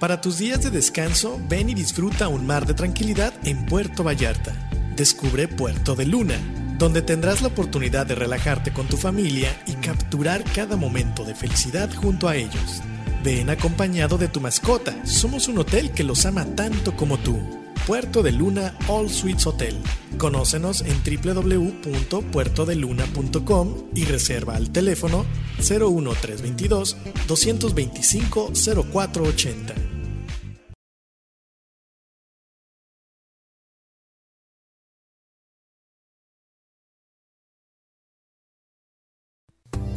Para tus días de descanso, ven y disfruta un mar de tranquilidad en Puerto Vallarta. Descubre Puerto de Luna, donde tendrás la oportunidad de relajarte con tu familia y capturar cada momento de felicidad junto a ellos. Ven acompañado de tu mascota, somos un hotel que los ama tanto como tú. Puerto de Luna All Suites Hotel. Conócenos en www.puertodeluna.com y reserva al teléfono 01322 225 0480.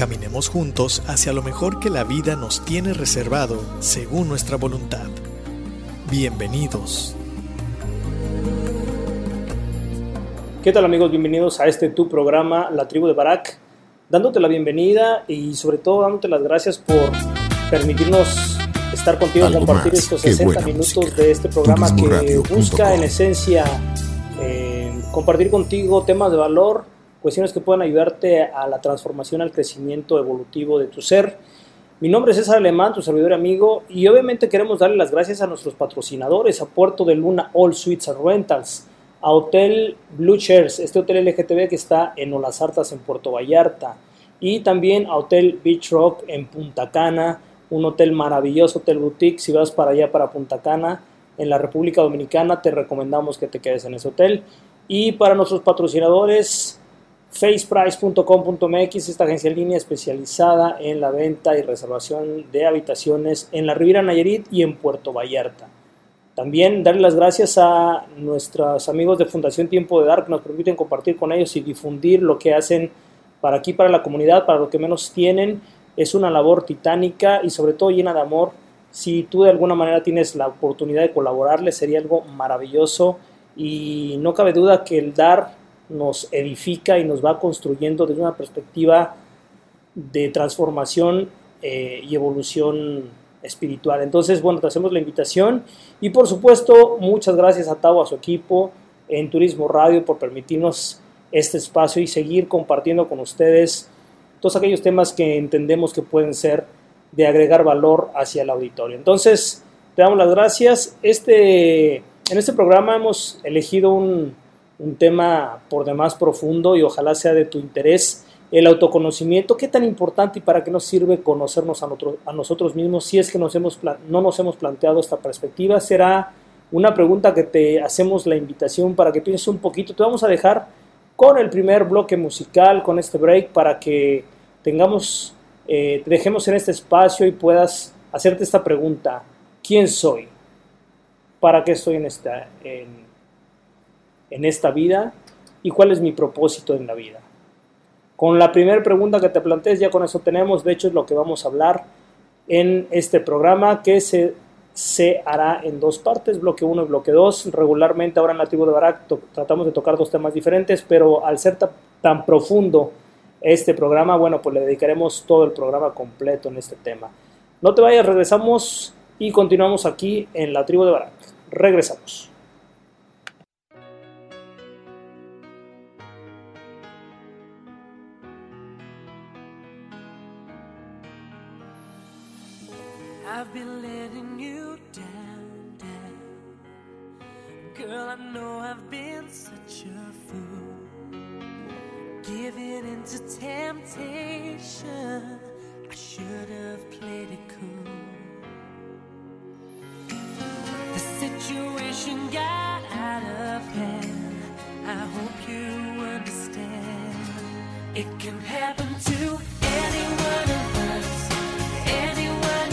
Caminemos juntos hacia lo mejor que la vida nos tiene reservado según nuestra voluntad. Bienvenidos. ¿Qué tal amigos? Bienvenidos a este tu programa, La Tribu de Barak, dándote la bienvenida y sobre todo dándote las gracias por permitirnos estar contigo, Algo compartir más estos que 60 buena minutos música. de este programa que busca en esencia eh, compartir contigo temas de valor, cuestiones que puedan ayudarte a la transformación, al crecimiento evolutivo de tu ser. Mi nombre es César Alemán, tu servidor y amigo, y obviamente queremos darle las gracias a nuestros patrocinadores, a Puerto de Luna All Suites and Rentals, a Hotel Blue Chairs, este hotel LGTB que está en Olas en Puerto Vallarta, y también a Hotel Beach Rock en Punta Cana, un hotel maravilloso, hotel boutique, si vas para allá, para Punta Cana, en la República Dominicana, te recomendamos que te quedes en ese hotel. Y para nuestros patrocinadores, faceprice.com.mx, esta agencia en línea especializada en la venta y reservación de habitaciones en la Riviera Nayarit y en Puerto Vallarta. También darle las gracias a nuestros amigos de Fundación Tiempo de Dar que nos permiten compartir con ellos y difundir lo que hacen para aquí, para la comunidad, para lo que menos tienen. Es una labor titánica y sobre todo llena de amor. Si tú de alguna manera tienes la oportunidad de colaborarles, sería algo maravilloso y no cabe duda que el dar nos edifica y nos va construyendo desde una perspectiva de transformación eh, y evolución espiritual. Entonces, bueno, te hacemos la invitación y por supuesto, muchas gracias a Tavo, a su equipo en Turismo Radio por permitirnos este espacio y seguir compartiendo con ustedes todos aquellos temas que entendemos que pueden ser de agregar valor hacia el auditorio. Entonces, te damos las gracias. Este, en este programa hemos elegido un, un tema por demás profundo y ojalá sea de tu interés. El autoconocimiento, qué tan importante y para qué nos sirve conocernos a, nosotros, a nosotros mismos si es que nos hemos, no nos hemos planteado esta perspectiva. Será una pregunta que te hacemos la invitación para que pienses un poquito. Te vamos a dejar con el primer bloque musical, con este break, para que tengamos, eh, te dejemos en este espacio y puedas hacerte esta pregunta. ¿Quién soy? ¿Para qué estoy en esta, en esta vida? ¿Y cuál es mi propósito en la vida? Con la primera pregunta que te plantees, ya con eso tenemos, de hecho es lo que vamos a hablar en este programa que se, se hará en dos partes, bloque 1 y bloque 2. Regularmente ahora en tribu de Barak tratamos de tocar dos temas diferentes, pero al ser tan profundo este programa, bueno, pues le dedicaremos todo el programa completo en este tema. No te vayas, regresamos y continuamos aquí en la tribu de Barak. Regresamos. Girl, I know I've been such a fool. Giving into temptation, I should have played it cool. The situation got out of hand. I hope you understand. It can happen to any one of us. Anyone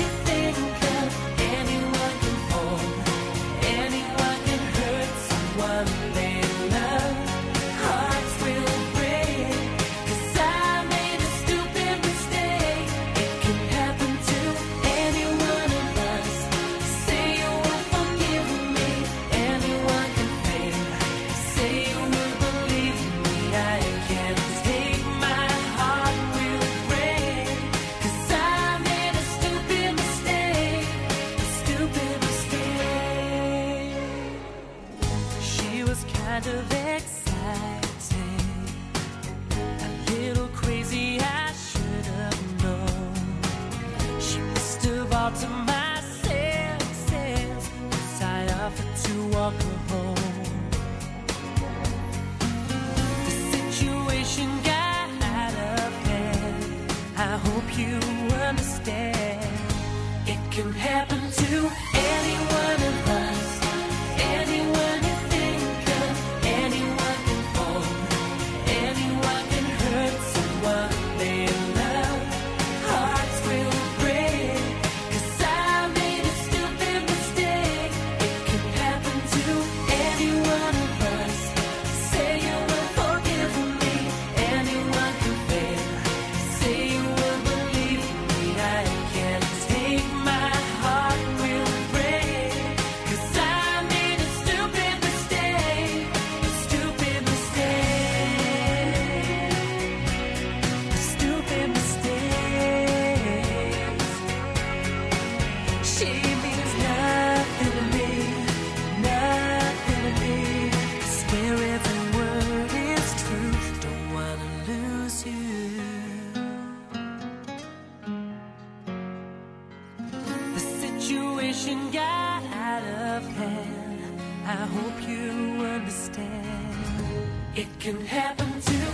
situation got out of hand. I hope you understand. It can happen to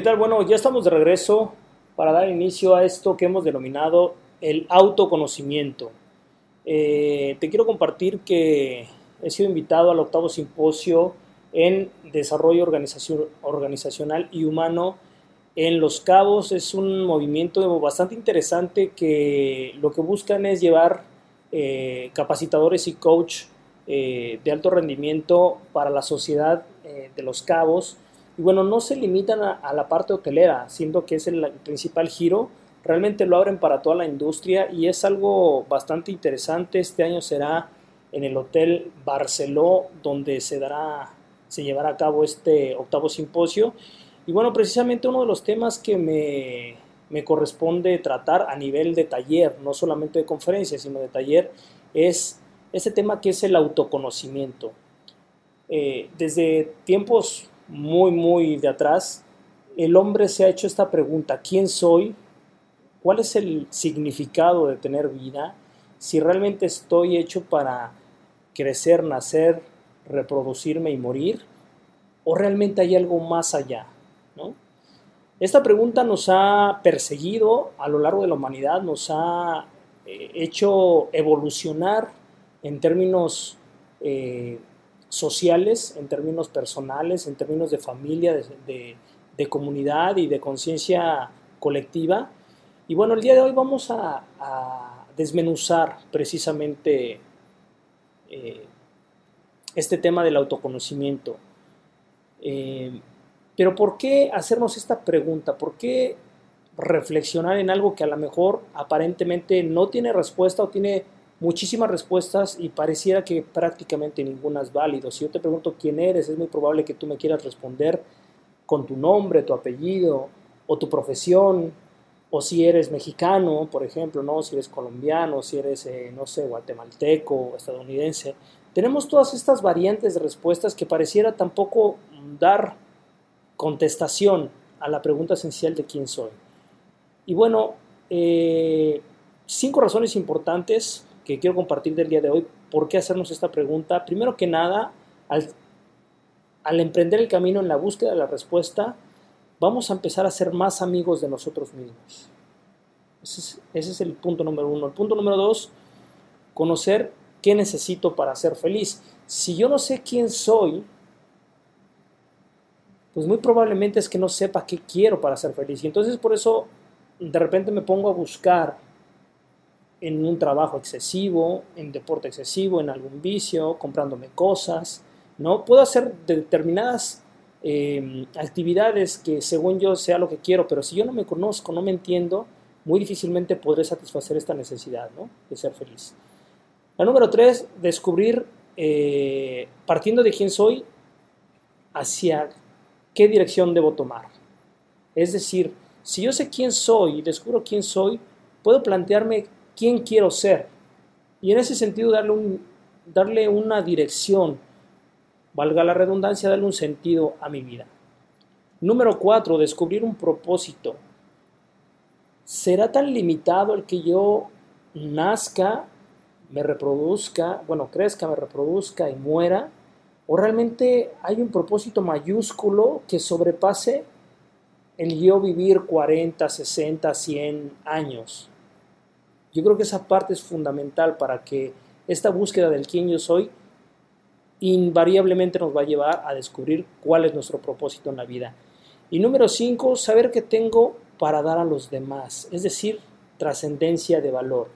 qué tal? Bueno, ya estamos de regreso para dar inicio a esto que hemos denominado el autoconocimiento. Eh, te quiero compartir que he sido invitado al octavo simposio en desarrollo organizacional y humano en Los Cabos. Es un movimiento bastante interesante que lo que buscan es llevar eh, capacitadores y coach eh, de alto rendimiento para la sociedad de Los Cabos. Y bueno, no se limitan a, a la parte hotelera, siendo que es el, principal giro. Realmente lo abren para toda la industria y es algo bastante interesante. Este año será en el Hotel Barceló, donde se dará, se llevará a cabo este octavo simposio. Y bueno, precisamente uno de los temas que me, me corresponde tratar a nivel de taller, no solamente de conferencia, sino de taller, es este tema que es el autoconocimiento. Eh, desde tiempos muy, muy de atrás, el hombre se ha hecho esta pregunta, ¿quién soy? ¿Cuál es el significado de tener vida? Si realmente estoy hecho para crecer, nacer, reproducirme y morir, o realmente hay algo más allá. ¿no? Esta pregunta nos ha perseguido a lo largo de la humanidad, nos ha eh, hecho evolucionar en términos eh, sociales, en términos personales, en términos de familia, de, de- comunidad y de conciencia colectiva. Y bueno, el día de hoy vamos a, a desmenuzar precisamente eh, este tema del autoconocimiento. Eh, pero ¿por qué hacernos esta pregunta? ¿Por qué reflexionar en algo que a lo mejor aparentemente no tiene respuesta o tiene muchísimas respuestas y pareciera que prácticamente ninguna es válido? Si yo te pregunto quién eres, es muy probable que tú me quieras responder con tu nombre, tu apellido o tu profesión, o si eres mexicano, por ejemplo, ¿no? si eres colombiano, si eres, eh, no sé, guatemalteco, estadounidense. Tenemos todas estas variantes de respuestas que pareciera tampoco dar contestación a la pregunta esencial de quién soy. Y bueno, eh, cinco razones importantes que quiero compartir del día de hoy por qué hacernos esta pregunta. Primero que nada, al, al emprender el camino en la búsqueda de la respuesta, vamos a empezar a ser más amigos de nosotros mismos. Ese es, ese es el punto número uno. El punto número dos, conocer qué necesito para ser feliz. Si yo no sé quién soy, pues muy probablemente es que no sepa qué quiero para ser feliz. Y entonces por eso de repente me pongo a buscar en un trabajo excesivo, en deporte excesivo, en algún vicio, comprándome cosas, ¿no? Puedo hacer determinadas eh, actividades que según yo sea lo que quiero, pero si yo no me conozco, no me entiendo, muy difícilmente podré satisfacer esta necesidad, ¿no? De ser feliz. La número tres, descubrir, eh, partiendo de quién soy, hacia qué dirección debo tomar. Es decir, si yo sé quién soy y descubro quién soy, puedo plantearme quién quiero ser. Y en ese sentido darle, un, darle una dirección, valga la redundancia, darle un sentido a mi vida. Número cuatro, descubrir un propósito. ¿Será tan limitado el que yo nazca, me reproduzca, bueno, crezca, me reproduzca y muera? ¿O realmente hay un propósito mayúsculo que sobrepase el yo vivir 40, 60, 100 años? Yo creo que esa parte es fundamental para que esta búsqueda del quién yo soy invariablemente nos va a llevar a descubrir cuál es nuestro propósito en la vida. Y número 5, saber que tengo para dar a los demás, es decir, trascendencia de valor.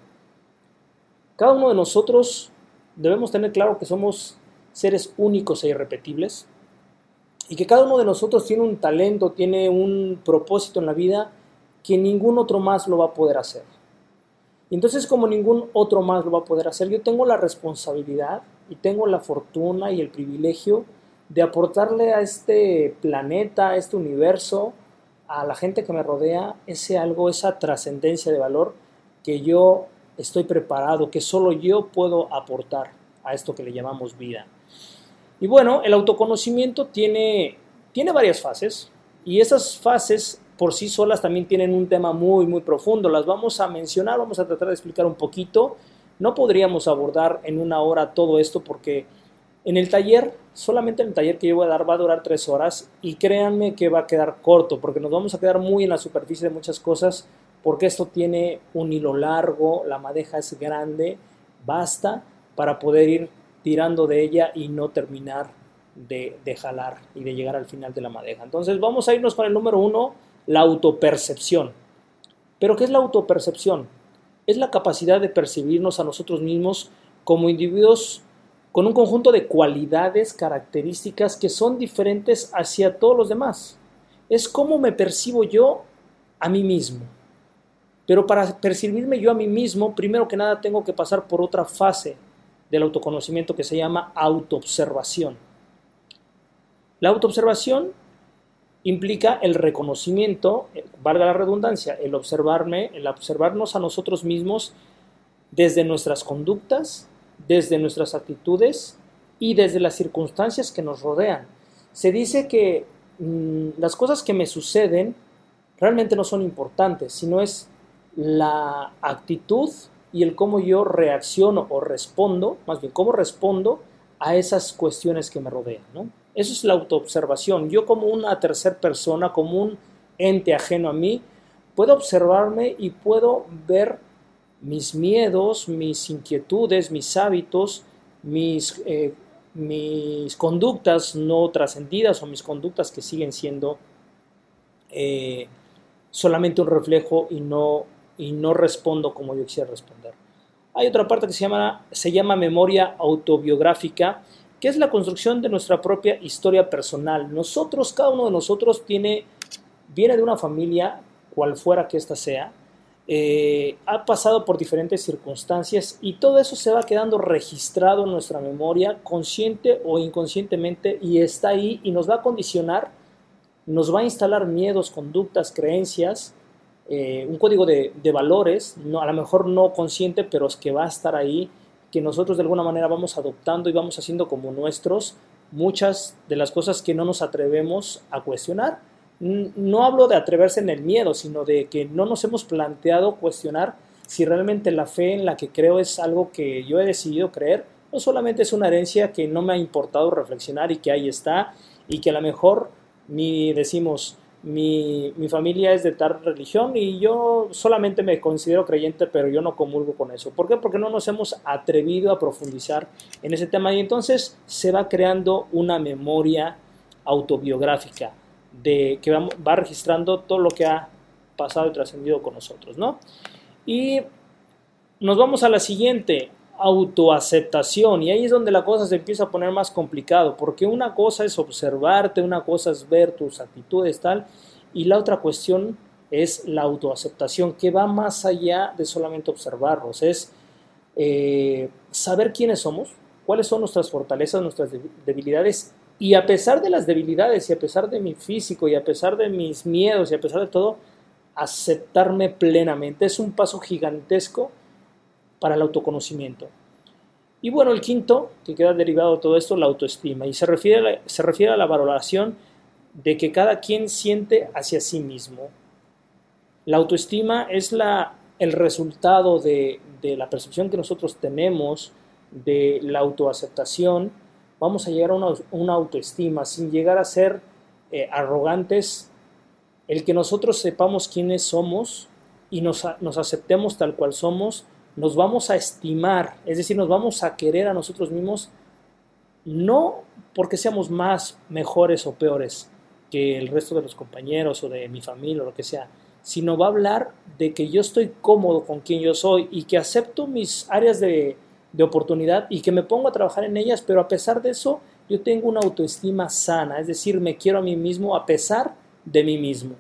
Cada uno de nosotros debemos tener claro que somos seres únicos e irrepetibles y que cada uno de nosotros tiene un talento, tiene un propósito en la vida que ningún otro más lo va a poder hacer. Y entonces como ningún otro más lo va a poder hacer, yo tengo la responsabilidad y tengo la fortuna y el privilegio de aportarle a este planeta, a este universo, a la gente que me rodea, ese algo, esa trascendencia de valor que yo estoy preparado, que solo yo puedo aportar a esto que le llamamos vida. Y bueno, el autoconocimiento tiene, tiene varias fases y esas fases por sí solas también tienen un tema muy, muy profundo. Las vamos a mencionar, vamos a tratar de explicar un poquito. No podríamos abordar en una hora todo esto porque en el taller, solamente en el taller que yo voy a dar va a durar tres horas y créanme que va a quedar corto porque nos vamos a quedar muy en la superficie de muchas cosas porque esto tiene un hilo largo, la madeja es grande, basta para poder ir tirando de ella y no terminar de, de, jalar y de llegar al final de la madeja. Entonces vamos a irnos con el número uno, la autopercepción. ¿Pero qué es la autopercepción? Es la capacidad de percibirnos a nosotros mismos como individuos con un conjunto de cualidades, características que son diferentes hacia todos los demás. Es cómo me percibo yo a mí mismo. Pero para percibirme yo a mí mismo, primero que nada tengo que pasar por otra fase del autoconocimiento que se llama autoobservación. La autoobservación implica el reconocimiento, valga la redundancia, el observarme, el observarnos a nosotros mismos desde nuestras conductas, desde nuestras actitudes y desde las circunstancias que nos rodean. Se dice que mmm, las cosas que me suceden realmente no son importantes, sino es la actitud y el cómo yo reacciono o respondo, más bien cómo respondo a esas cuestiones que me rodean. ¿no? Eso es la autoobservación. Yo como una tercera persona, como un ente ajeno a mí, puedo observarme y puedo ver mis miedos, mis inquietudes, mis hábitos, mis, eh, mis conductas no trascendidas o mis conductas que siguen siendo eh, solamente un reflejo y no, y no respondo como yo quisiera responder. Hay otra parte que se llama, se llama memoria autobiográfica, que es la construcción de nuestra propia historia personal. Nosotros, cada uno de nosotros tiene, viene de una familia, cual fuera que ésta sea, eh, ha pasado por diferentes circunstancias y todo eso se va quedando registrado en nuestra memoria, consciente o inconscientemente, y está ahí y nos va a condicionar, nos va a instalar miedos, conductas, creencias, eh, un código de, valores, no, a lo mejor no consciente, pero es que va a estar ahí, que nosotros de alguna manera vamos adoptando y vamos haciendo como nuestros muchas de las cosas que no nos atrevemos a cuestionar. No hablo de atreverse en el miedo, sino de que no nos hemos planteado cuestionar si realmente la fe en la que creo es algo que yo he decidido creer o solamente es una herencia que no me ha importado reflexionar y que ahí está y que a lo mejor ni decimos mi, mi, familia es de tal religión y yo solamente me considero creyente pero yo no comulgo con eso. ¿Por qué? Porque no nos hemos atrevido a profundizar en ese tema y entonces se va creando una memoria autobiográfica de que va, va registrando todo lo que ha pasado y trascendido con nosotros, ¿no? Y nos vamos a la siguiente, autoaceptación, y ahí es donde la cosa se empieza a poner más complicado, porque una cosa es observarte, una cosa es ver tus actitudes, tal, y la otra cuestión es la autoaceptación, que va más allá de solamente observarnos, es eh, saber quiénes somos, cuáles son nuestras fortalezas, nuestras debilidades y a pesar de las debilidades y a pesar de mi físico y a pesar de mis miedos y a pesar de todo, aceptarme plenamente. Es un paso gigantesco para el autoconocimiento. Y bueno, el quinto, que queda derivado de todo esto, la autoestima. Y se refiere a la, se refiere a la valoración de que cada quien siente hacia sí mismo. La autoestima es la, el resultado de, de la percepción que nosotros tenemos de la autoaceptación vamos a llegar a una, autoestima sin llegar a ser eh, arrogantes, el que nosotros sepamos quiénes somos y nos, nos aceptemos tal cual somos, nos vamos a estimar, es decir, nos vamos a querer a nosotros mismos, no porque seamos más, mejores o peores que el resto de los compañeros o de mi familia o lo que sea, sino va a hablar de que yo estoy cómodo con quien yo soy y que acepto mis áreas de, de oportunidad y que me pongo a trabajar en ellas, pero a pesar de eso yo tengo una autoestima sana, es decir, me quiero a mí mismo a pesar de mí mismo.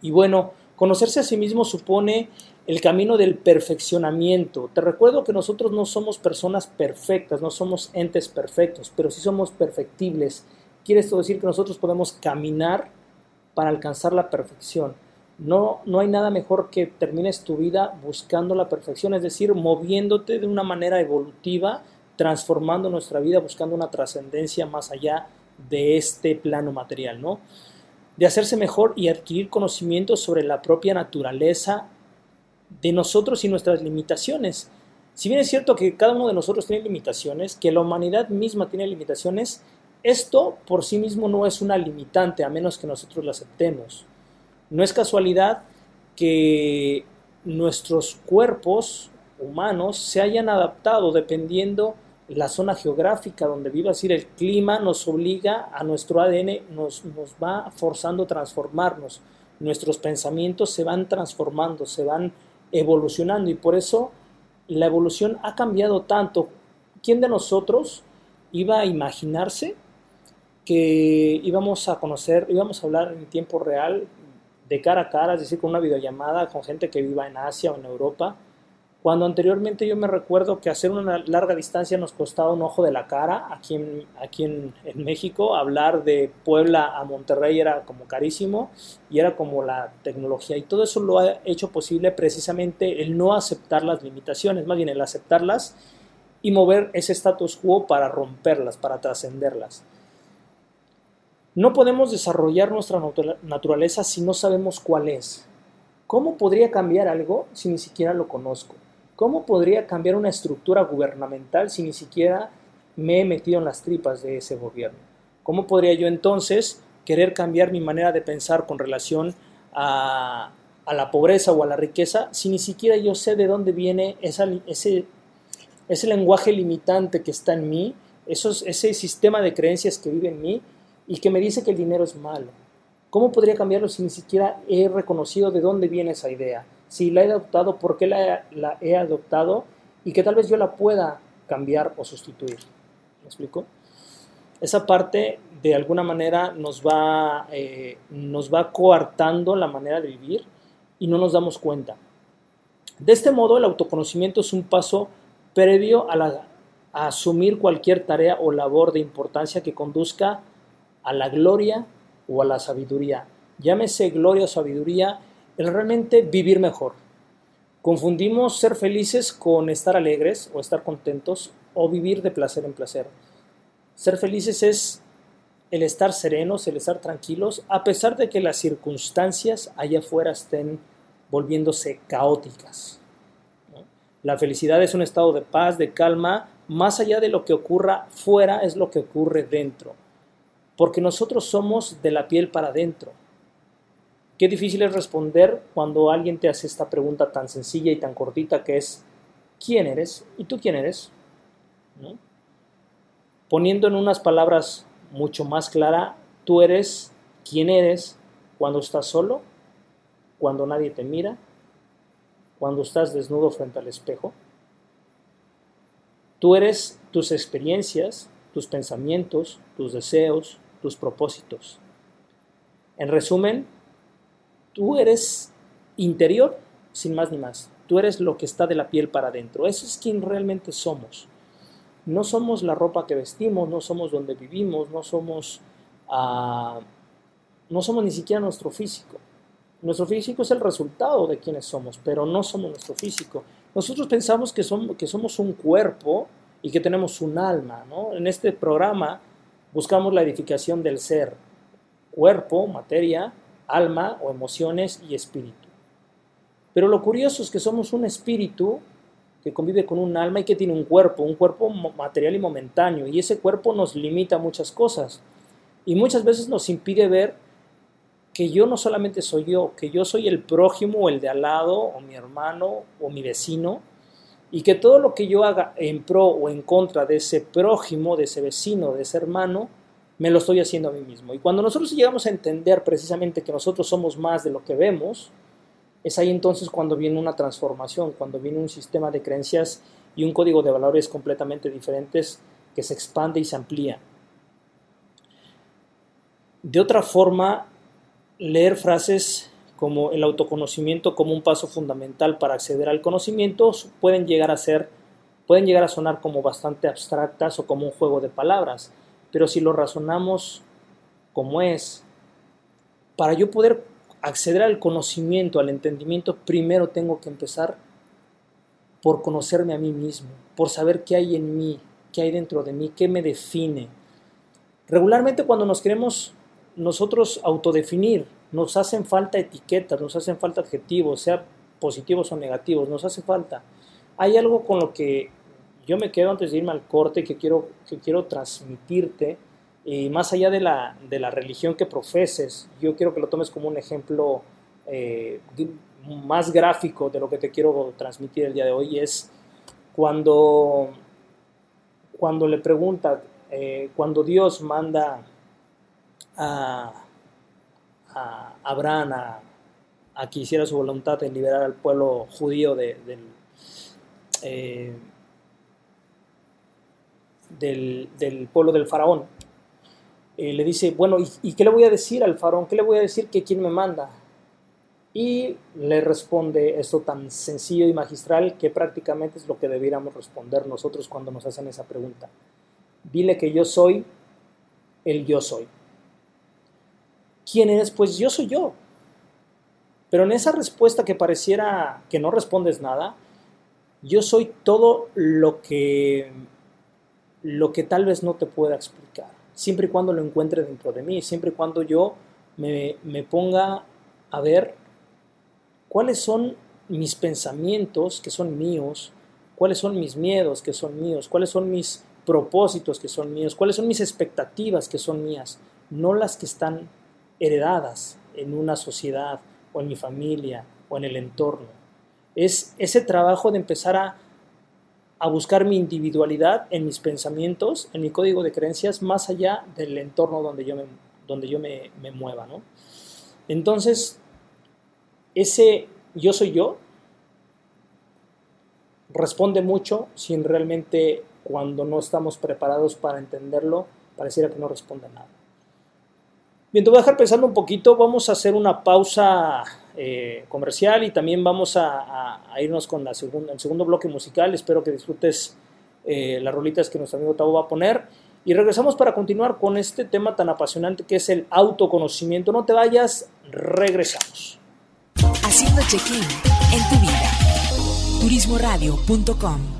Y bueno, conocerse a sí mismo supone el camino del perfeccionamiento. Te recuerdo que nosotros no somos personas perfectas, no somos entes perfectos, pero sí somos perfectibles. Quiere esto decir que nosotros podemos caminar para alcanzar la perfección. No, no hay nada mejor que termines tu vida buscando la perfección, es decir, moviéndote de una manera evolutiva, transformando nuestra vida, buscando una trascendencia más allá de este plano material, ¿no? De hacerse mejor y adquirir conocimientos sobre la propia naturaleza de nosotros y nuestras limitaciones. Si bien es cierto que cada uno de nosotros tiene limitaciones, que la humanidad misma tiene limitaciones, esto por sí mismo no es una limitante a menos que nosotros la aceptemos. No es casualidad que nuestros cuerpos humanos se hayan adaptado dependiendo la zona geográfica donde viva, es decir, el clima nos obliga a nuestro ADN, nos, nos va forzando a transformarnos, nuestros pensamientos se van transformando, se van evolucionando y por eso la evolución ha cambiado tanto. ¿Quién de nosotros iba a imaginarse que íbamos a conocer, íbamos a hablar en tiempo real de cara a cara, es decir, con una videollamada con gente que viva en Asia o en Europa, cuando anteriormente yo me recuerdo que hacer una larga distancia nos costaba un ojo de la cara, aquí en, aquí en, México, hablar de Puebla a Monterrey era como carísimo y era como la tecnología. Y todo eso lo ha hecho posible precisamente el no aceptar las limitaciones, más bien el aceptarlas y mover ese status quo para romperlas, para trascenderlas. No podemos desarrollar nuestra naturaleza si no sabemos cuál es. ¿Cómo podría cambiar algo si ni siquiera lo conozco? ¿Cómo podría cambiar una estructura gubernamental si ni siquiera me he metido en las tripas de ese gobierno? ¿Cómo podría yo entonces querer cambiar mi manera de pensar con relación a, la pobreza o a la riqueza si ni siquiera yo sé de dónde viene ese, lenguaje limitante que está en mí, ese sistema de creencias que vive en mí y que me dice que el dinero es malo? ¿Cómo podría cambiarlo si ni siquiera he reconocido de dónde viene esa idea? Si la he adoptado, ¿por qué la, he adoptado? Y que tal vez yo la pueda cambiar o sustituir. ¿Me explico? Esa parte de alguna manera nos va, eh, nos va coartando la manera de vivir y no nos damos cuenta. De este modo, el autoconocimiento es un paso previo a, la, a asumir cualquier tarea o labor de importancia que conduzca a la gloria o a la sabiduría. Llámese gloria o sabiduría, el realmente vivir mejor. Confundimos ser felices con estar alegres o estar contentos o vivir de placer en placer. Ser felices es el estar serenos, el estar tranquilos, a pesar de que las circunstancias allá afuera estén volviéndose caóticas. La felicidad es un estado de paz, de calma, más allá de lo que ocurra fuera es lo que ocurre dentro porque nosotros somos de la piel para adentro. Qué difícil es responder cuando alguien te hace esta pregunta tan sencilla y tan cortita que es, ¿quién eres? ¿Y tú quién eres? ¿No? Poniendo en unas palabras mucho más clara, tú eres quién eres cuando estás solo, cuando nadie te mira, cuando estás desnudo frente al espejo. Tú eres tus experiencias, tus pensamientos, tus deseos, tus propósitos. En resumen, tú eres interior sin más ni más. Tú eres lo que está de la piel para adentro. Eso es quien realmente somos. No somos la ropa que vestimos, no somos donde vivimos, no somos, uh, no somos ni siquiera nuestro físico. Nuestro físico es el resultado de quienes somos, pero no somos nuestro físico. Nosotros pensamos que somos, que somos un cuerpo y que tenemos un alma. ¿no? En este programa Buscamos la edificación del ser, cuerpo, materia, alma o emociones y espíritu. Pero lo curioso es que somos un espíritu que convive con un alma y que tiene un cuerpo, un cuerpo material y momentáneo, y ese cuerpo nos limita muchas cosas. Y muchas veces nos impide ver que yo no solamente soy yo, que yo soy el prójimo o el de al lado, o mi hermano, o mi vecino, y que todo lo que yo haga en pro o en contra de ese prójimo, de ese vecino, de ese hermano, me lo estoy haciendo a mí mismo. Y cuando nosotros llegamos a entender precisamente que nosotros somos más de lo que vemos, es ahí entonces cuando viene una transformación, cuando viene un sistema de creencias y un código de valores completamente diferentes que se expande y se amplía. De otra forma, leer frases como el autoconocimiento como un paso fundamental para acceder al conocimiento pueden llegar a ser pueden llegar a sonar como bastante abstractas o como un juego de palabras, pero si lo razonamos como es, para yo poder acceder al conocimiento, al entendimiento, primero tengo que empezar por conocerme a mí mismo, por saber qué hay en mí, qué hay dentro de mí, qué me define. Regularmente cuando nos queremos nosotros autodefinir, nos hacen falta etiquetas, nos hacen falta adjetivos, sea positivos o negativos, nos hace falta. Hay algo con lo que yo me quedo antes de irme al corte que quiero, que quiero transmitirte, y más allá de la, de la religión que profeses, yo quiero que lo tomes como un ejemplo eh, más gráfico de lo que te quiero transmitir el día de hoy, es cuando, cuando le pregunta, eh, cuando Dios manda a a Abraham a, que hiciera su voluntad de liberar al pueblo judío de, eh, del, pueblo del faraón. Eh, le dice, bueno, ¿y, ¿y, qué le voy a decir al faraón? ¿Qué le voy a decir que quién me manda? Y le responde esto tan sencillo y magistral que prácticamente es lo que debiéramos responder nosotros cuando nos hacen esa pregunta. Dile que yo soy el yo soy. ¿quién eres? Pues yo soy yo. Pero en esa respuesta que pareciera que no respondes nada, yo soy todo lo que lo que tal vez no te pueda explicar, siempre y cuando lo encuentre dentro de mí, siempre y cuando yo me, me ponga a ver cuáles son mis pensamientos que son míos, cuáles son mis miedos que son míos, cuáles son mis propósitos que son míos, cuáles son mis expectativas que son mías, no las que están heredadas en una sociedad o en mi familia o en el entorno. Es ese trabajo de empezar a, a buscar mi individualidad en mis pensamientos, en mi código de creencias, más allá del entorno donde yo me, donde yo me, me mueva. ¿no? Entonces, ese yo soy yo responde mucho sin realmente cuando no estamos preparados para entenderlo, pareciera que no responde nada. Bien, te voy a dejar pensando un poquito, vamos a hacer una pausa eh, comercial y también vamos a, irnos con el segundo bloque musical, espero que disfrutes eh, las rolitas que nuestro amigo Tavo va a poner y regresamos para continuar con este tema tan apasionante que es el autoconocimiento. No te vayas, regresamos. Haciendo check-in en tu vida. Turismoradio.com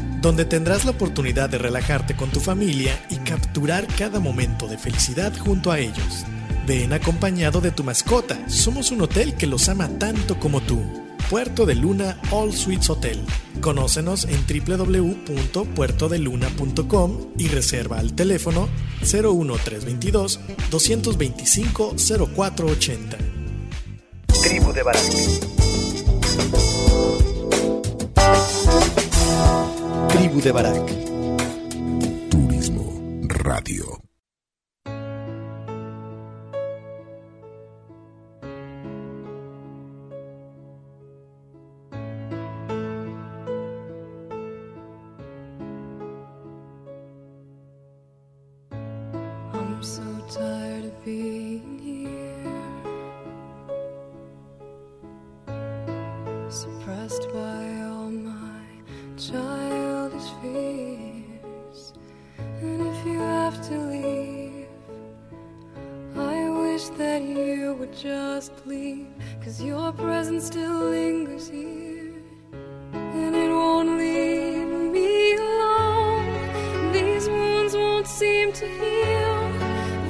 donde tendrás la oportunidad de relajarte con tu familia y capturar cada momento de felicidad junto a ellos. Ven acompañado de tu mascota, somos un hotel que los ama tanto como tú. Puerto de Luna All Suites Hotel. Conócenos en www.puertodeluna.com y reserva al teléfono 01322 225 0480. Tribu de Barak. Tribu de Barak. Turismo Radio.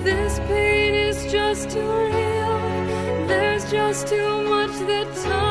This pain is just too real. There's just too much that time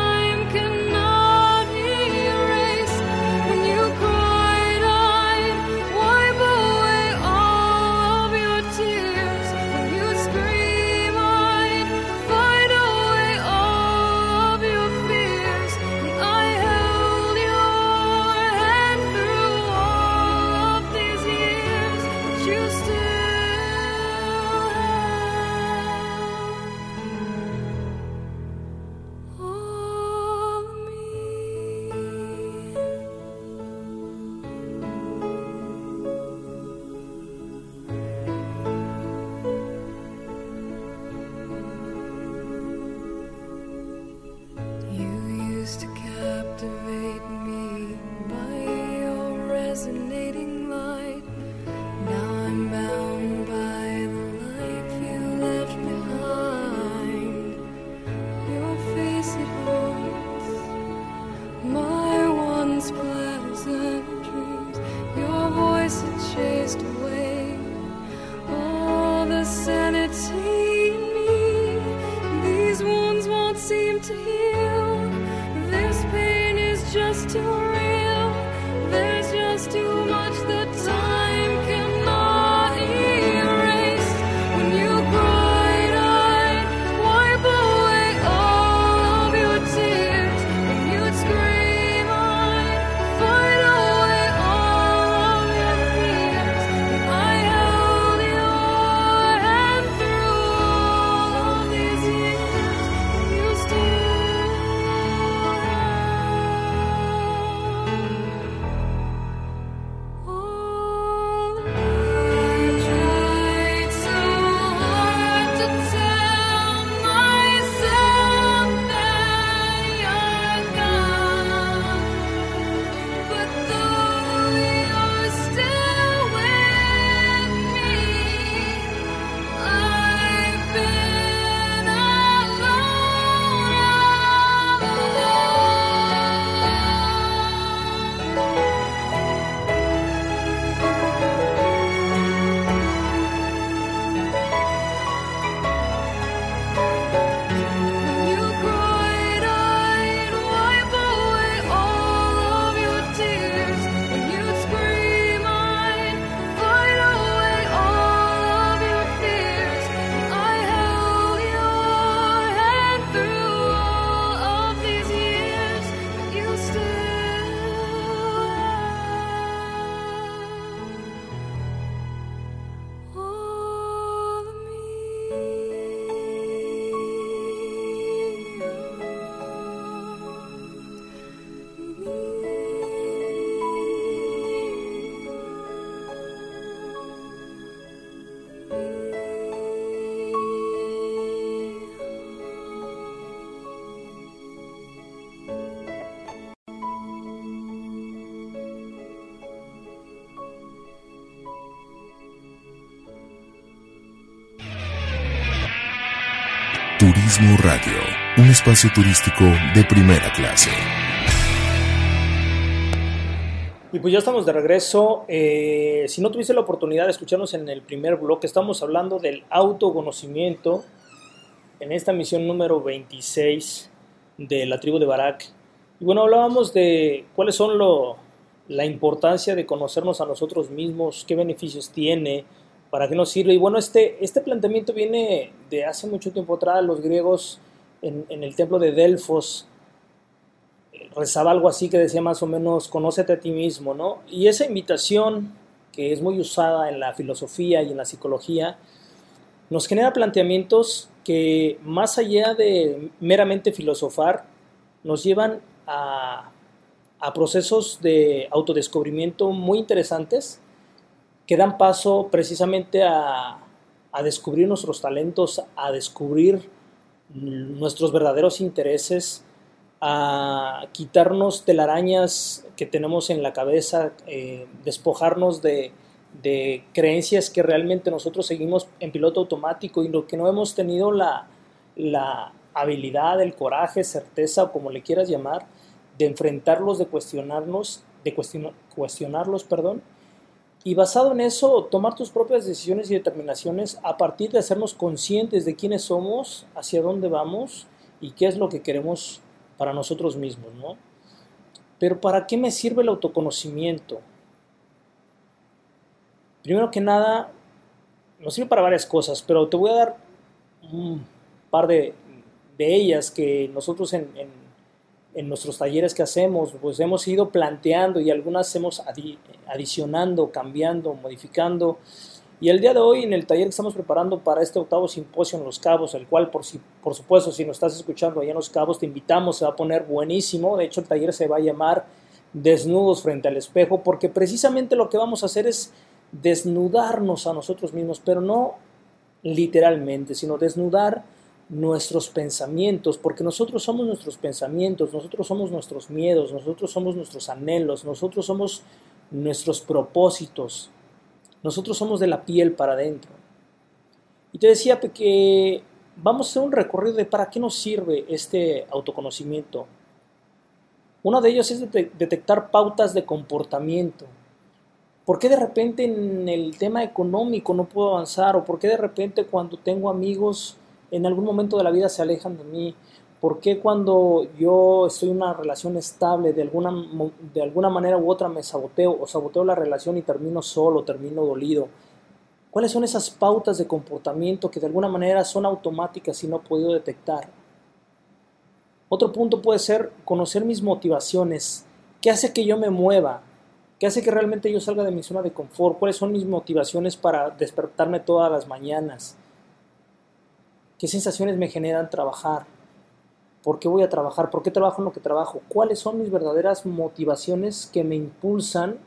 Turismo Radio, un espacio turístico de primera clase. Y pues ya estamos de regreso. Eh, si no tuviste la oportunidad de escucharnos en el primer bloque, estamos hablando del autoconocimiento en esta misión número 26 de la tribu de Barak. Y bueno, hablábamos de cuáles son lo, la importancia de conocernos a nosotros mismos, qué beneficios tiene, para qué nos sirve. Y bueno, este, este planteamiento viene de hace mucho tiempo atrás. Los griegos en, el templo de Delfos rezaba algo así que decía más o menos, conócete a ti mismo, ¿no? Y esa invitación, que es muy usada en la filosofía y en la psicología, nos genera planteamientos que más allá de meramente filosofar, nos llevan a, a procesos de autodescubrimiento muy interesantes que dan paso precisamente a, a descubrir nuestros talentos, a descubrir nuestros verdaderos intereses, a quitarnos telarañas que tenemos en la cabeza, eh, despojarnos de, de, creencias que realmente nosotros seguimos en piloto automático y lo que no hemos tenido la, la habilidad, el coraje, certeza o como le quieras llamar, de enfrentarlos, de cuestionarnos, de cuestion, cuestionarlos, perdón, y basado en eso tomar tus propias decisiones y determinaciones a partir de hacernos conscientes de quiénes somos, hacia dónde vamos y qué es lo que queremos para nosotros mismos, ¿no? Pero ¿para qué me sirve el autoconocimiento? Primero que nada, nos sirve para varias cosas, pero te voy a dar un par de, de ellas que nosotros en, en, en, nuestros talleres que hacemos, pues hemos ido planteando y algunas hemos adi adicionando, cambiando, modificando. Y el día de hoy, en el taller que estamos preparando para este octavo simposio en Los Cabos, el cual, por, si, por supuesto, si nos estás escuchando allá en Los Cabos, te invitamos, se va a poner buenísimo. De hecho, el taller se va a llamar Desnudos frente al espejo, porque precisamente lo que vamos a hacer es desnudarnos a nosotros mismos, pero no literalmente, sino desnudar nuestros pensamientos, porque nosotros somos nuestros pensamientos, nosotros somos nuestros miedos, nosotros somos nuestros anhelos, nosotros somos nuestros propósitos, nosotros somos de la piel para adentro. Y te decía que vamos a hacer un recorrido de para qué nos sirve este autoconocimiento. Uno de ellos es detectar pautas de comportamiento. ¿Por qué de repente en el tema económico no puedo avanzar? ¿O por qué de repente cuando tengo amigos en algún momento de la vida se alejan de mí? ¿Por qué cuando yo estoy en una relación estable, de alguna, de alguna manera u otra me saboteo o saboteo la relación y termino solo, termino dolido? ¿Cuáles son esas pautas de comportamiento que de alguna manera son automáticas y no he podido detectar? Otro punto puede ser conocer mis motivaciones. ¿Qué hace que yo me mueva? ¿Qué hace que realmente yo salga de mi zona de confort? ¿Cuáles son mis motivaciones para despertarme todas las mañanas? ¿Qué sensaciones me generan trabajar? ¿Por qué voy a trabajar? ¿Por qué trabajo en lo que trabajo? ¿Cuáles son mis verdaderas motivaciones que me impulsan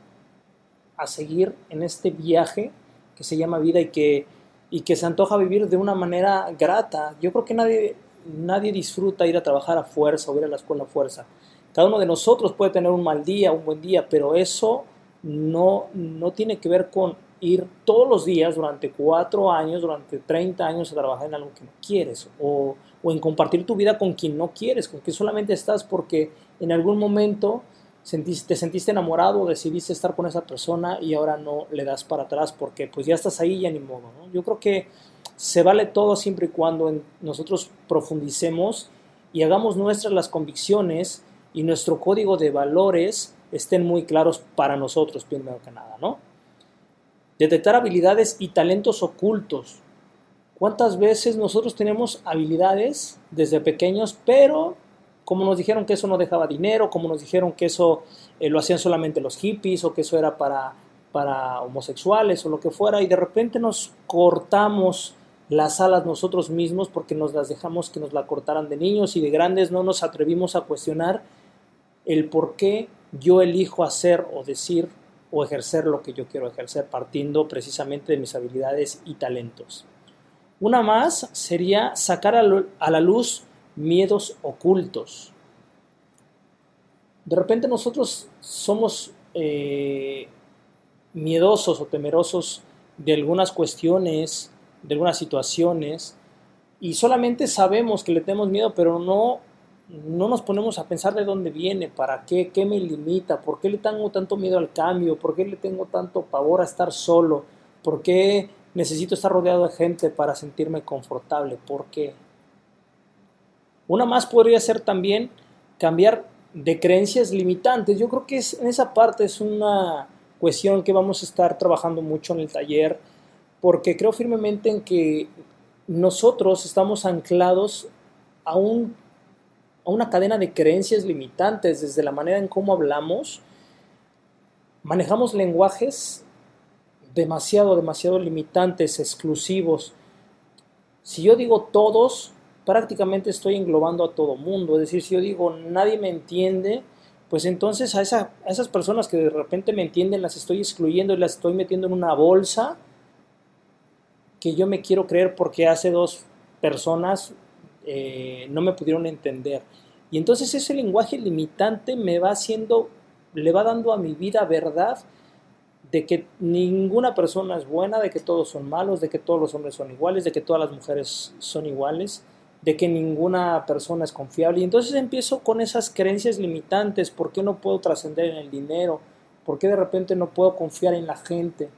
a seguir en este viaje que se llama vida y que, y que se antoja vivir de una manera grata? Yo creo que nadie, nadie disfruta ir a trabajar a fuerza o ir a la escuela a fuerza. Cada uno de nosotros puede tener un mal día, un buen día, pero eso no, no tiene que ver con ir todos los días durante cuatro años, durante 30 años a trabajar en algo que no quieres o, o, en compartir tu vida con quien no quieres, con quien solamente estás porque en algún momento sentiste, te sentiste enamorado decidiste estar con esa persona y ahora no le das para atrás porque pues ya estás ahí ya ni modo. ¿no? Yo creo que se vale todo siempre y cuando en, nosotros profundicemos y hagamos nuestras las convicciones y nuestro código de valores estén muy claros para nosotros, primero que nada, ¿no? Detectar habilidades y talentos ocultos. ¿Cuántas veces nosotros tenemos habilidades desde pequeños, pero como nos dijeron que eso no dejaba dinero, como nos dijeron que eso eh, lo hacían solamente los hippies o que eso era para, para homosexuales o lo que fuera, y de repente nos cortamos las alas nosotros mismos porque nos las dejamos que nos la cortaran de niños y de grandes no nos atrevimos a cuestionar el por qué yo elijo hacer o decir o ejercer lo que yo quiero ejercer, partiendo precisamente de mis habilidades y talentos. Una más sería sacar a la luz miedos ocultos. De repente nosotros somos eh, miedosos o temerosos de algunas cuestiones, de algunas situaciones, y solamente sabemos que le tenemos miedo, pero no, no nos ponemos a pensar de dónde viene, para qué, qué me limita, por qué le tengo tanto miedo al cambio, por qué le tengo tanto pavor a estar solo, por qué necesito estar rodeado de gente para sentirme confortable, por qué. Una más podría ser también cambiar de creencias limitantes. Yo creo que es, en esa parte es una cuestión que vamos a estar trabajando mucho en el taller, porque creo firmemente en que nosotros estamos anclados a, un, a una cadena de creencias limitantes, desde la manera en cómo hablamos, manejamos lenguajes demasiado, demasiado limitantes, exclusivos. Si yo digo todos, prácticamente estoy englobando a todo mundo. Es decir, si yo digo nadie me entiende, pues entonces a, esa, a esas personas que de repente me entienden las estoy excluyendo y las estoy metiendo en una bolsa que yo me quiero creer porque hace dos personas eh, no me pudieron entender. Y entonces ese lenguaje limitante me va haciendo, le va dando a mi vida verdad de que ninguna persona es buena, de que todos son malos, de que todos los hombres son iguales, de que todas las mujeres son iguales de que ninguna persona es confiable. Y entonces empiezo con esas creencias limitantes, ¿por qué no puedo trascender en el dinero? ¿Por qué de repente no puedo confiar en la gente?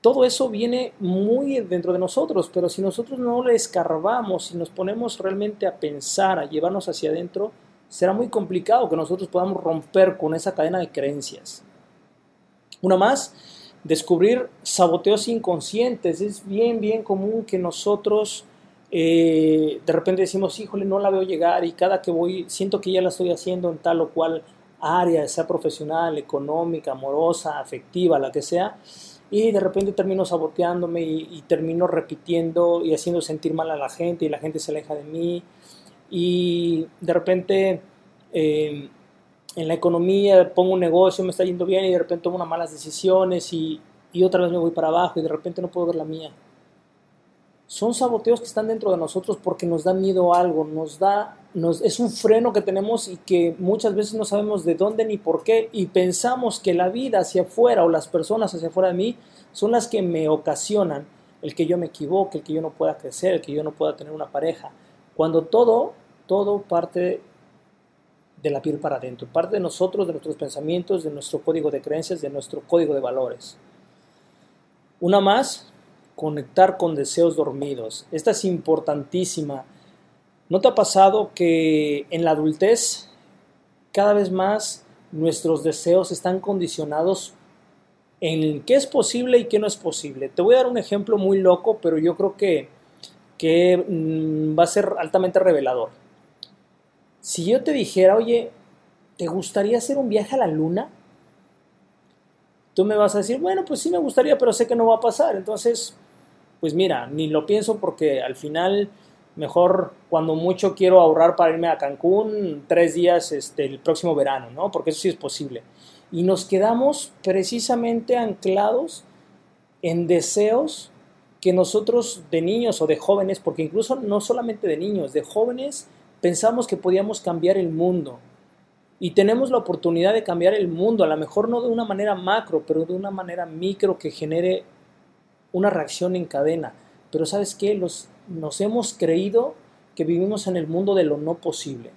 Todo eso viene muy dentro de nosotros, pero si nosotros no le escarbamos, si nos ponemos realmente a pensar, a llevarnos hacia adentro, será muy complicado que nosotros podamos romper con esa cadena de creencias. Una más, descubrir saboteos inconscientes. Es bien, bien común que nosotros eh, de repente decimos, híjole, no la veo llegar y cada que voy siento que ya la estoy haciendo en tal o cual área, sea profesional, económica, amorosa, afectiva, la que sea, y de repente termino saboteándome y, termino repitiendo y haciendo sentir mal a la gente y la gente se aleja de mí. Y de repente em, en la economía pongo un negocio, me está yendo bien y de repente tomo unas malas decisiones y, y otra vez me voy para abajo y de repente no puedo ver la mía son saboteos que están dentro de nosotros porque nos da miedo a algo, nos da, nos, es un freno que tenemos y que muchas veces no sabemos de dónde ni por qué y pensamos que la vida hacia afuera o las personas hacia afuera de mí son las que me ocasionan el que yo me equivoque, el que yo no pueda crecer, el que yo no pueda tener una pareja, cuando todo, todo parte de la piel para adentro, parte de nosotros, de nuestros pensamientos, de nuestro código de creencias, de nuestro código de valores. Una más, conectar con deseos dormidos. Esta es importantísima. ¿No te ha pasado que en la adultez cada vez más nuestros deseos están condicionados en qué es posible y qué no es posible? Te voy a dar un ejemplo muy loco, pero yo creo que, que mm, va a ser altamente revelador. Si yo te dijera, oye, ¿te gustaría hacer un viaje a la luna? Tú me vas a decir, bueno, pues sí me gustaría, pero sé que no va a pasar. Entonces, pues mira, ni lo pienso porque al final mejor cuando mucho quiero ahorrar para irme a Cancún tres días este, el próximo verano, ¿no? Porque eso sí es posible. Y nos quedamos precisamente anclados en deseos que nosotros de niños o de jóvenes, porque incluso no solamente de niños, de jóvenes, pensamos que podíamos cambiar el mundo. Y tenemos la oportunidad de cambiar el mundo, a lo mejor no de una manera macro, pero de una manera micro que genere una reacción en cadena. Pero sabes qué, Los, nos hemos creído que vivimos en el mundo de lo no posible.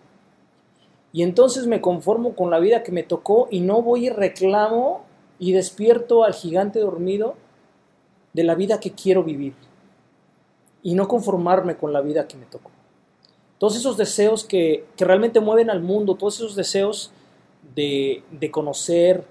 Y entonces me conformo con la vida que me tocó y no voy y reclamo y despierto al gigante dormido de la vida que quiero vivir. Y no conformarme con la vida que me tocó. Todos esos deseos que, realmente mueven al mundo, todos esos deseos de, conocer,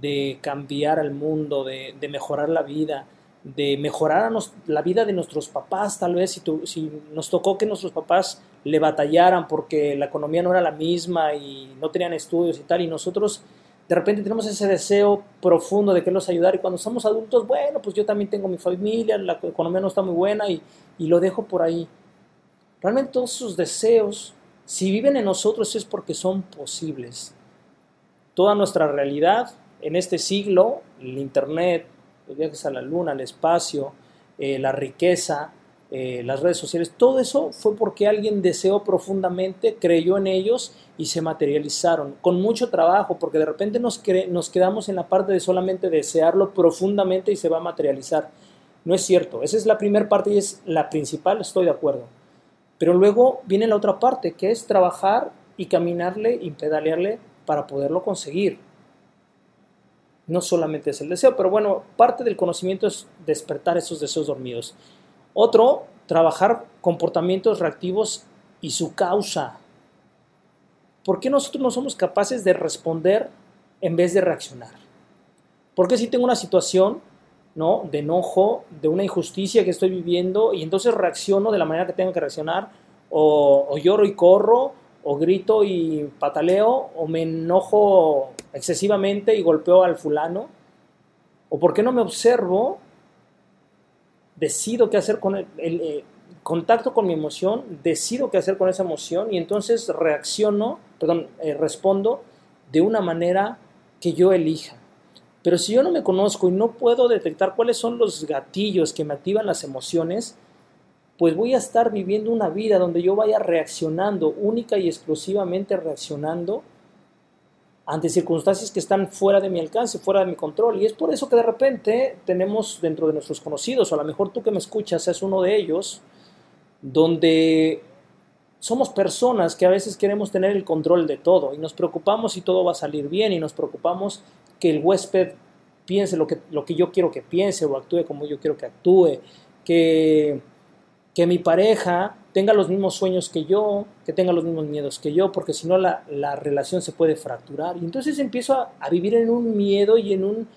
de cambiar al mundo, de, de mejorar la vida, de mejorar la vida de nuestros papás, tal vez si, nos tocó que nuestros papás le batallaran porque la economía no era la misma y no tenían estudios y tal, y nosotros de repente tenemos ese deseo profundo de quererlos ayudar y cuando somos adultos, bueno, pues yo también tengo mi familia, la economía no está muy buena y, y lo dejo por ahí. Realmente todos esos deseos, si viven en nosotros es porque son posibles. Toda nuestra realidad en este siglo, el Internet, los viajes a la luna, al espacio, eh, la riqueza, eh, las redes sociales, todo eso fue porque alguien deseó profundamente, creyó en ellos y se materializaron, con mucho trabajo, porque de repente nos, nos quedamos en la parte de solamente desearlo profundamente y se va a materializar. No es cierto. Esa es la primera parte y es la principal, estoy de acuerdo. Pero luego viene la otra parte, que es trabajar y caminarle y pedalearle para poderlo conseguir. No solamente es el deseo, pero bueno, parte del conocimiento es despertar esos deseos dormidos. Otro, trabajar comportamientos reactivos y su causa. ¿Por qué nosotros no somos capaces de responder en vez de reaccionar? Porque si tengo una situación ¿no? de enojo, de una injusticia que estoy viviendo y entonces reacciono de la manera que tengo que reaccionar, o, o lloro y corro, o grito y pataleo, o me enojo excesivamente y golpeo al fulano, o por qué no me observo, decido qué hacer con el, eh, contacto con mi emoción, decido qué hacer con esa emoción y entonces reacciono, perdón, eh, respondo de una manera que yo elija. Pero si yo no me conozco y no puedo detectar cuáles son los gatillos que me activan las emociones, pues voy a estar viviendo una vida donde yo vaya reaccionando, única y exclusivamente reaccionando ante circunstancias que están fuera de mi alcance, fuera de mi control. Y es por eso que de repente tenemos dentro de nuestros conocidos, o a lo mejor tú que me escuchas es uno de ellos, donde somos personas que a veces queremos tener el control de todo y nos preocupamos si todo va a salir bien y nos preocupamos que el huésped piense lo que, lo que yo quiero que piense o actúe como yo quiero que actúe, que, que mi pareja tenga los mismos sueños que yo, que tenga los mismos miedos que yo, porque si no la, la, relación se puede fracturar. Y entonces empiezo a, a, vivir en un miedo y en un,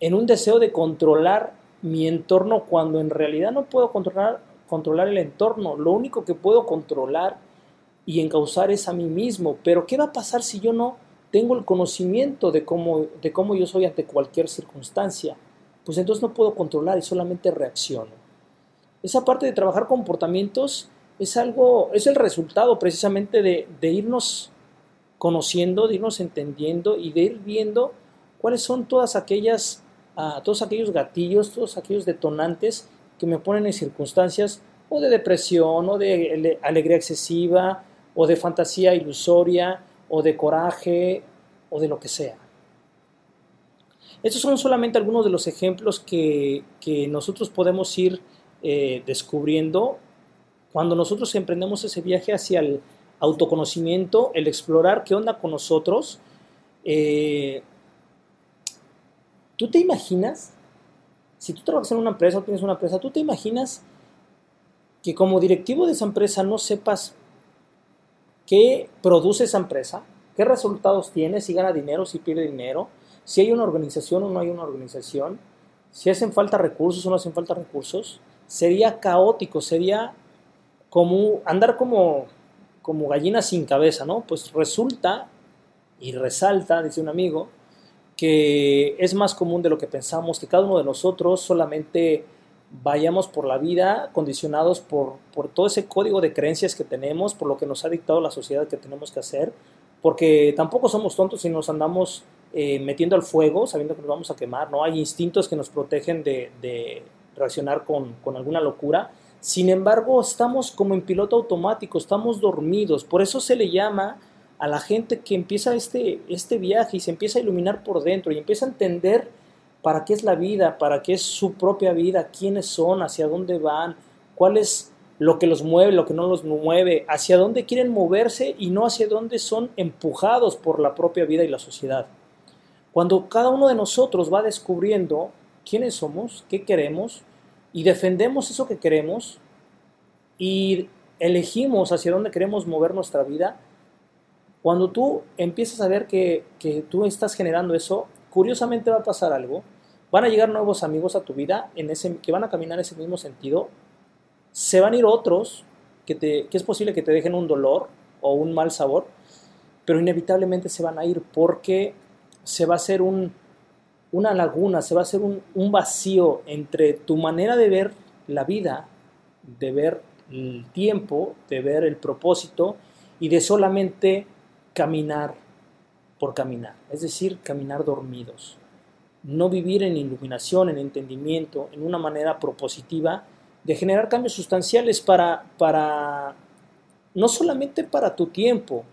en un deseo de controlar mi entorno cuando en realidad no puedo controlar, controlar el entorno. Lo único que puedo controlar y encauzar es a mí mismo. Pero ¿qué va a pasar si yo no tengo el conocimiento de cómo, de cómo yo soy ante cualquier circunstancia? Pues entonces no puedo controlar y solamente reacciono. Esa parte de trabajar comportamientos es algo, es el resultado precisamente de, irnos conociendo, de irnos entendiendo y de ir viendo cuáles son todas aquellas, uh, todos aquellos gatillos, todos aquellos detonantes que me ponen en circunstancias o de depresión, o de alegría excesiva, o de fantasía ilusoria, o de coraje, o de lo que sea. Estos son solamente algunos de los ejemplos que, que nosotros podemos ir eh, descubriendo cuando nosotros emprendemos ese viaje hacia el autoconocimiento, el explorar qué onda con nosotros. Eh, ¿Tú te imaginas? Si tú trabajas en una empresa o tienes una empresa, ¿tú te imaginas que como directivo de esa empresa no sepas qué produce esa empresa, qué resultados tiene, si gana dinero, si pierde dinero, si hay una organización o no hay una organización, si hacen falta recursos o no hacen falta recursos? Sería caótico, sería como andar como, como gallina sin cabeza, ¿no? Pues resulta y resalta, dice un amigo, que es más común de lo que pensamos, que cada uno de nosotros solamente vayamos por la vida condicionados por, por todo ese código de creencias que tenemos, por lo que nos ha dictado la sociedad que tenemos que hacer, porque tampoco somos tontos y nos andamos eh, metiendo al fuego sabiendo que nos vamos a quemar, ¿no? Hay instintos que nos protegen de, de reaccionar con, con alguna locura. Sin embargo, estamos como en piloto automático, estamos dormidos. Por eso se le llama a la gente que empieza este, este viaje y se empieza a iluminar por dentro y empieza a entender para qué es la vida, para qué es su propia vida, quiénes son, hacia dónde van, cuál es lo que los mueve, lo que no los mueve, hacia dónde quieren moverse y no hacia dónde son empujados por la propia vida y la sociedad. Cuando cada uno de nosotros va descubriendo quiénes somos, qué queremos y defendemos eso que queremos y elegimos hacia dónde queremos mover nuestra vida, cuando tú empiezas a ver que, que tú estás generando eso, curiosamente va a pasar algo. Van a llegar nuevos amigos a tu vida en ese, que van a caminar en ese mismo sentido. Se van a ir otros que, te, que es posible que te dejen un dolor o un mal sabor, pero inevitablemente se van a ir porque se va a hacer un, una laguna, se va a hacer un, un, vacío entre tu manera de ver la vida, de ver el tiempo, de ver el propósito y de solamente caminar por caminar, es decir, caminar dormidos. No vivir en iluminación, en entendimiento, en una manera propositiva de generar cambios sustanciales para, para no solamente para tu tiempo,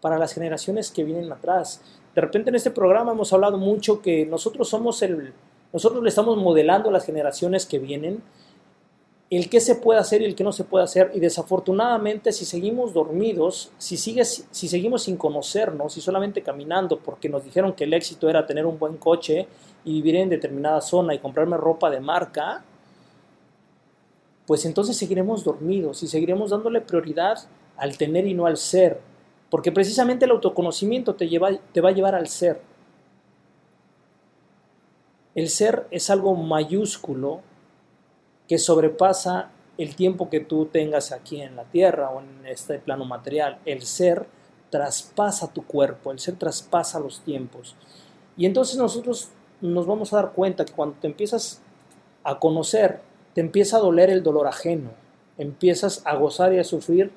para las generaciones que vienen atrás, de repente en este programa hemos hablado mucho que nosotros somos el, Nosotros le estamos modelando a las generaciones que vienen el qué se puede hacer y el qué no se puede hacer. Y desafortunadamente, si seguimos dormidos, si, sigues, si seguimos sin conocernos y solamente caminando porque nos dijeron que el éxito era tener un buen coche y vivir en determinada zona y comprarme ropa de marca, pues entonces seguiremos dormidos y seguiremos dándole prioridad al tener y no al ser. Porque precisamente el autoconocimiento te, lleva, te va a llevar al ser. El ser es algo mayúsculo que sobrepasa el tiempo que tú tengas aquí en la tierra o en este plano material. El ser traspasa tu cuerpo, el ser traspasa los tiempos. Y entonces nosotros nos vamos a dar cuenta que cuando te empiezas a conocer, te empieza a doler el dolor ajeno, empiezas a gozar y a sufrir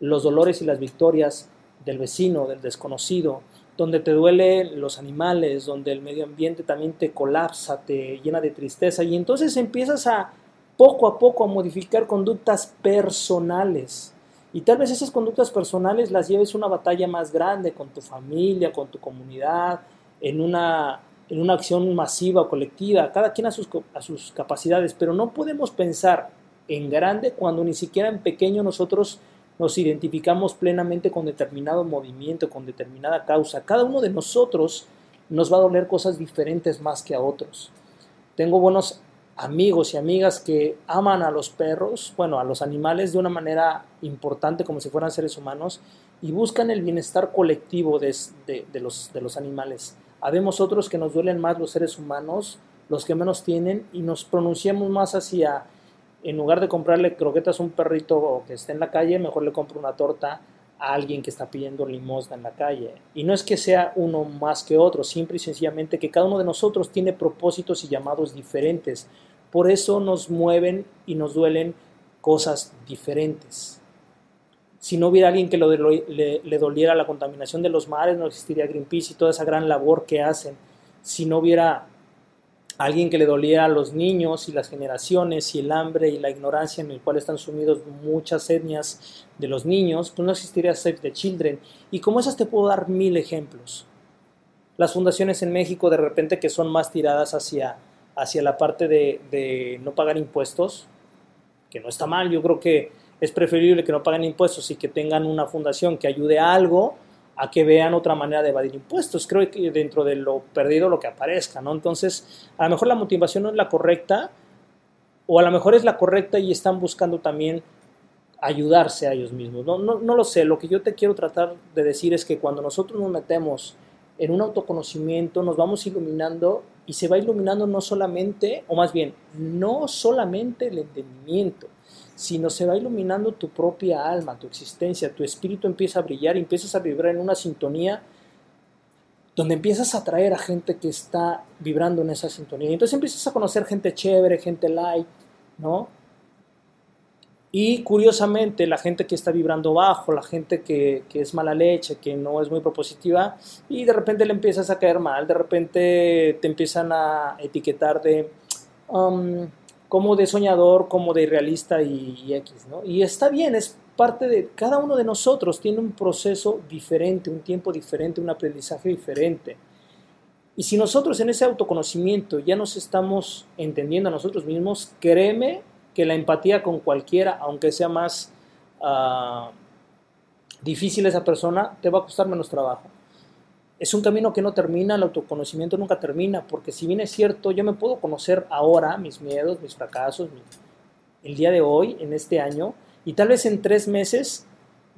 los dolores y las victorias del vecino, del desconocido, donde te duelen los animales, donde el medio ambiente también te colapsa, te llena de tristeza y entonces empiezas a poco a poco a modificar conductas personales. Y tal vez esas conductas personales las lleves una batalla más grande con tu familia, con tu comunidad, en una, en una acción masiva o colectiva, cada quien a sus, a sus capacidades, pero no podemos pensar en grande cuando ni siquiera en pequeño nosotros nos identificamos plenamente con determinado movimiento, con determinada causa. Cada uno de nosotros nos va a doler cosas diferentes más que a otros. Tengo buenos amigos y amigas que aman a los perros, bueno, a los animales de una manera importante como si fueran seres humanos y buscan el bienestar colectivo de, los, de los animales. Habemos otros que nos duelen más los seres humanos, los que menos tienen, y nos pronunciamos más hacia, en lugar de comprarle croquetas a un perrito que esté en la calle, mejor le compro una torta a alguien que está pidiendo limosna en la calle. Y no es que sea uno más que otro, simple y sencillamente que cada uno de nosotros tiene propósitos y llamados diferentes. Por eso nos mueven y nos duelen cosas diferentes. Si no hubiera alguien que le, le doliera la contaminación de los mares, no existiría Greenpeace y toda esa gran labor que hacen. Si no hubiera alguien que le doliera a los niños y las generaciones y el hambre y la ignorancia en el cual están sumidos muchas etnias de los niños, pues no existiría Save the Children. Y como esas te puedo dar mil ejemplos. Las fundaciones en México de repente que son más tiradas hacia, hacia la parte de, de no pagar impuestos, que no está mal, yo creo que es preferible que no paguen impuestos y que tengan una fundación que ayude a algo a que vean otra manera de evadir impuestos. Creo que dentro de lo perdido lo que aparezca, ¿no? Entonces, a lo mejor la motivación no es la correcta, o a lo mejor es la correcta y están buscando también ayudarse a ellos mismos. No, no, no lo sé, lo que yo te quiero tratar de decir es que cuando nosotros nos metemos en un autoconocimiento, nos vamos iluminando y se va iluminando no solamente, o más bien, no solamente el entendimiento, sino se va iluminando tu propia alma, tu existencia, tu espíritu empieza a brillar empiezas a vibrar en una sintonía donde empiezas a atraer a gente que está vibrando en esa sintonía. Y entonces empiezas a conocer gente chévere, gente light, ¿no? Y curiosamente, la gente que está vibrando bajo, la gente que, que, es mala leche, que no es muy propositiva, y de repente le empiezas a caer mal, de repente te empiezan a etiquetar de... Um, como de soñador, como de irrealista y, X, ¿no? Y está bien, es parte de cada uno de nosotros, tiene un proceso diferente, un tiempo diferente, un aprendizaje diferente. Y si nosotros en ese autoconocimiento ya nos estamos entendiendo a nosotros mismos, créeme que la empatía con cualquiera, aunque sea más uh, difícil esa persona, te va a costar menos trabajo es un camino que no termina, el autoconocimiento nunca termina, porque si bien es cierto, yo me puedo conocer ahora, mis miedos, mis fracasos, el día de hoy, en este año, y tal vez en tres meses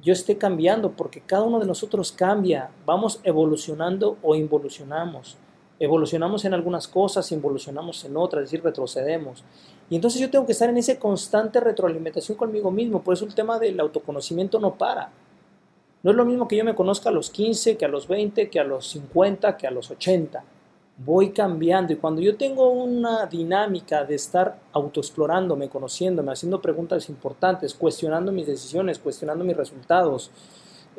yo esté cambiando, porque cada uno de nosotros cambia, vamos evolucionando o involucionamos. Evolucionamos en algunas cosas, involucionamos en otras, es decir, retrocedemos. Y entonces yo tengo que estar en esa constante retroalimentación conmigo mismo, por eso el tema del autoconocimiento no para. No es lo mismo que yo me conozca a los 15, que a los 20, que a los 50, que a los 80. Voy cambiando y cuando yo tengo una dinámica de estar autoexplorándome, conociéndome, haciendo preguntas importantes, cuestionando mis decisiones, cuestionando mis resultados,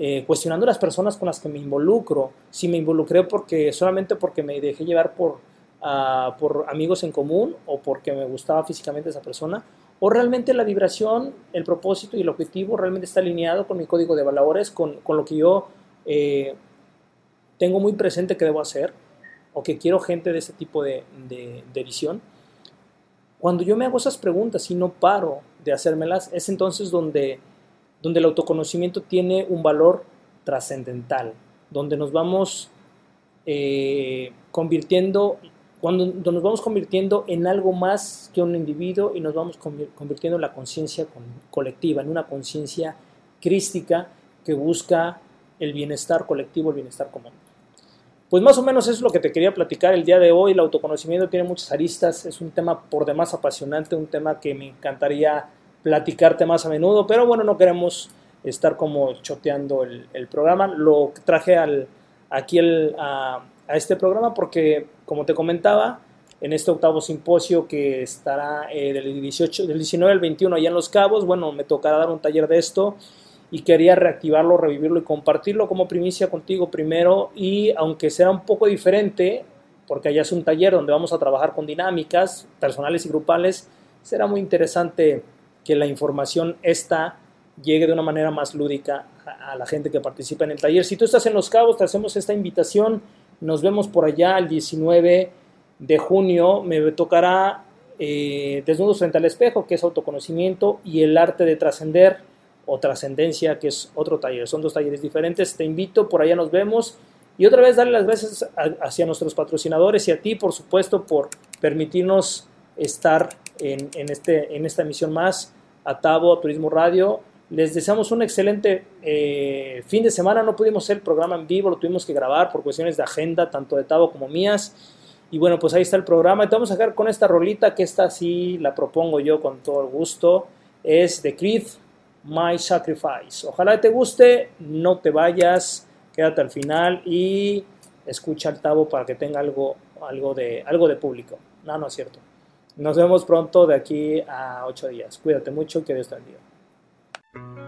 eh, cuestionando las personas con las que me involucro, si me involucré porque solamente porque me dejé llevar por, uh, por amigos en común o porque me gustaba físicamente esa persona, o realmente la vibración, el propósito y el objetivo realmente está alineado con mi código de valores, con, con lo que yo eh, tengo muy presente que debo hacer, o que quiero gente de ese tipo de, de, de visión, cuando yo me hago esas preguntas y no paro de hacérmelas, es entonces donde, donde el autoconocimiento tiene un valor trascendental, donde nos vamos eh, convirtiendo, cuando, nos vamos convirtiendo en algo más que un individuo y nos vamos convir- convirtiendo en la conciencia con- colectiva, en una conciencia crística que busca el bienestar colectivo, el bienestar común. Pues más o menos eso es lo que te quería platicar el día de hoy. El autoconocimiento tiene muchas aristas, es un tema por demás apasionante, un tema que me encantaría platicarte más a menudo, pero bueno, no queremos estar como choteando el, programa. Lo traje al, aquí a este programa porque, como te comentaba, en este octavo simposio que estará eh, del, 18, del 19 al 21 allá en Los Cabos, bueno, me tocará dar un taller de esto y quería reactivarlo, revivirlo y compartirlo como primicia contigo primero y aunque será un poco diferente, porque allá es un taller donde vamos a trabajar con dinámicas personales y grupales, será muy interesante que la información esta llegue de una manera más lúdica a, a la gente que participa en el taller. Si tú estás en Los Cabos, te hacemos esta invitación, nos vemos por allá el 19 de junio, me tocará eh, Desnudos frente al espejo, que es autoconocimiento, y el arte de trascender o trascendencia, que es otro taller. Son dos talleres diferentes. Te invito, por allá nos vemos. Y otra vez darle las gracias a- nuestros patrocinadores y a ti, por supuesto, por permitirnos estar en, en este, en esta emisión más, a Tabo, a Turismo Radio. Les deseamos un excelente eh, fin de semana. No pudimos hacer el programa en vivo, lo tuvimos que grabar por cuestiones de agenda, tanto de Tabo como mías. Y bueno, pues ahí está el programa. Y te vamos a dejar con esta rolita, que esta sí la propongo yo con todo el gusto. Es de Creed, My Sacrifice. Ojalá te guste, no te vayas, quédate al final y escucha al Tabo para que tenga algo, algo, de, algo de público. No, no es cierto. Nos vemos pronto de aquí a ocho días. Cuídate mucho, que Dios te bendiga. Thank you.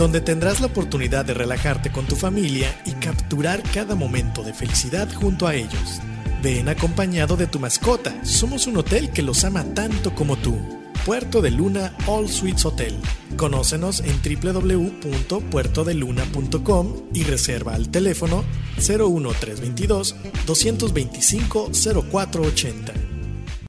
donde tendrás la oportunidad de relajarte con tu familia y capturar cada momento de felicidad junto a ellos. Ven acompañado de tu mascota, somos un hotel que los ama tanto como tú. Puerto de Luna All Suites Hotel. Conócenos en www.puertodeluna.com y reserva al teléfono 01322 225 0480.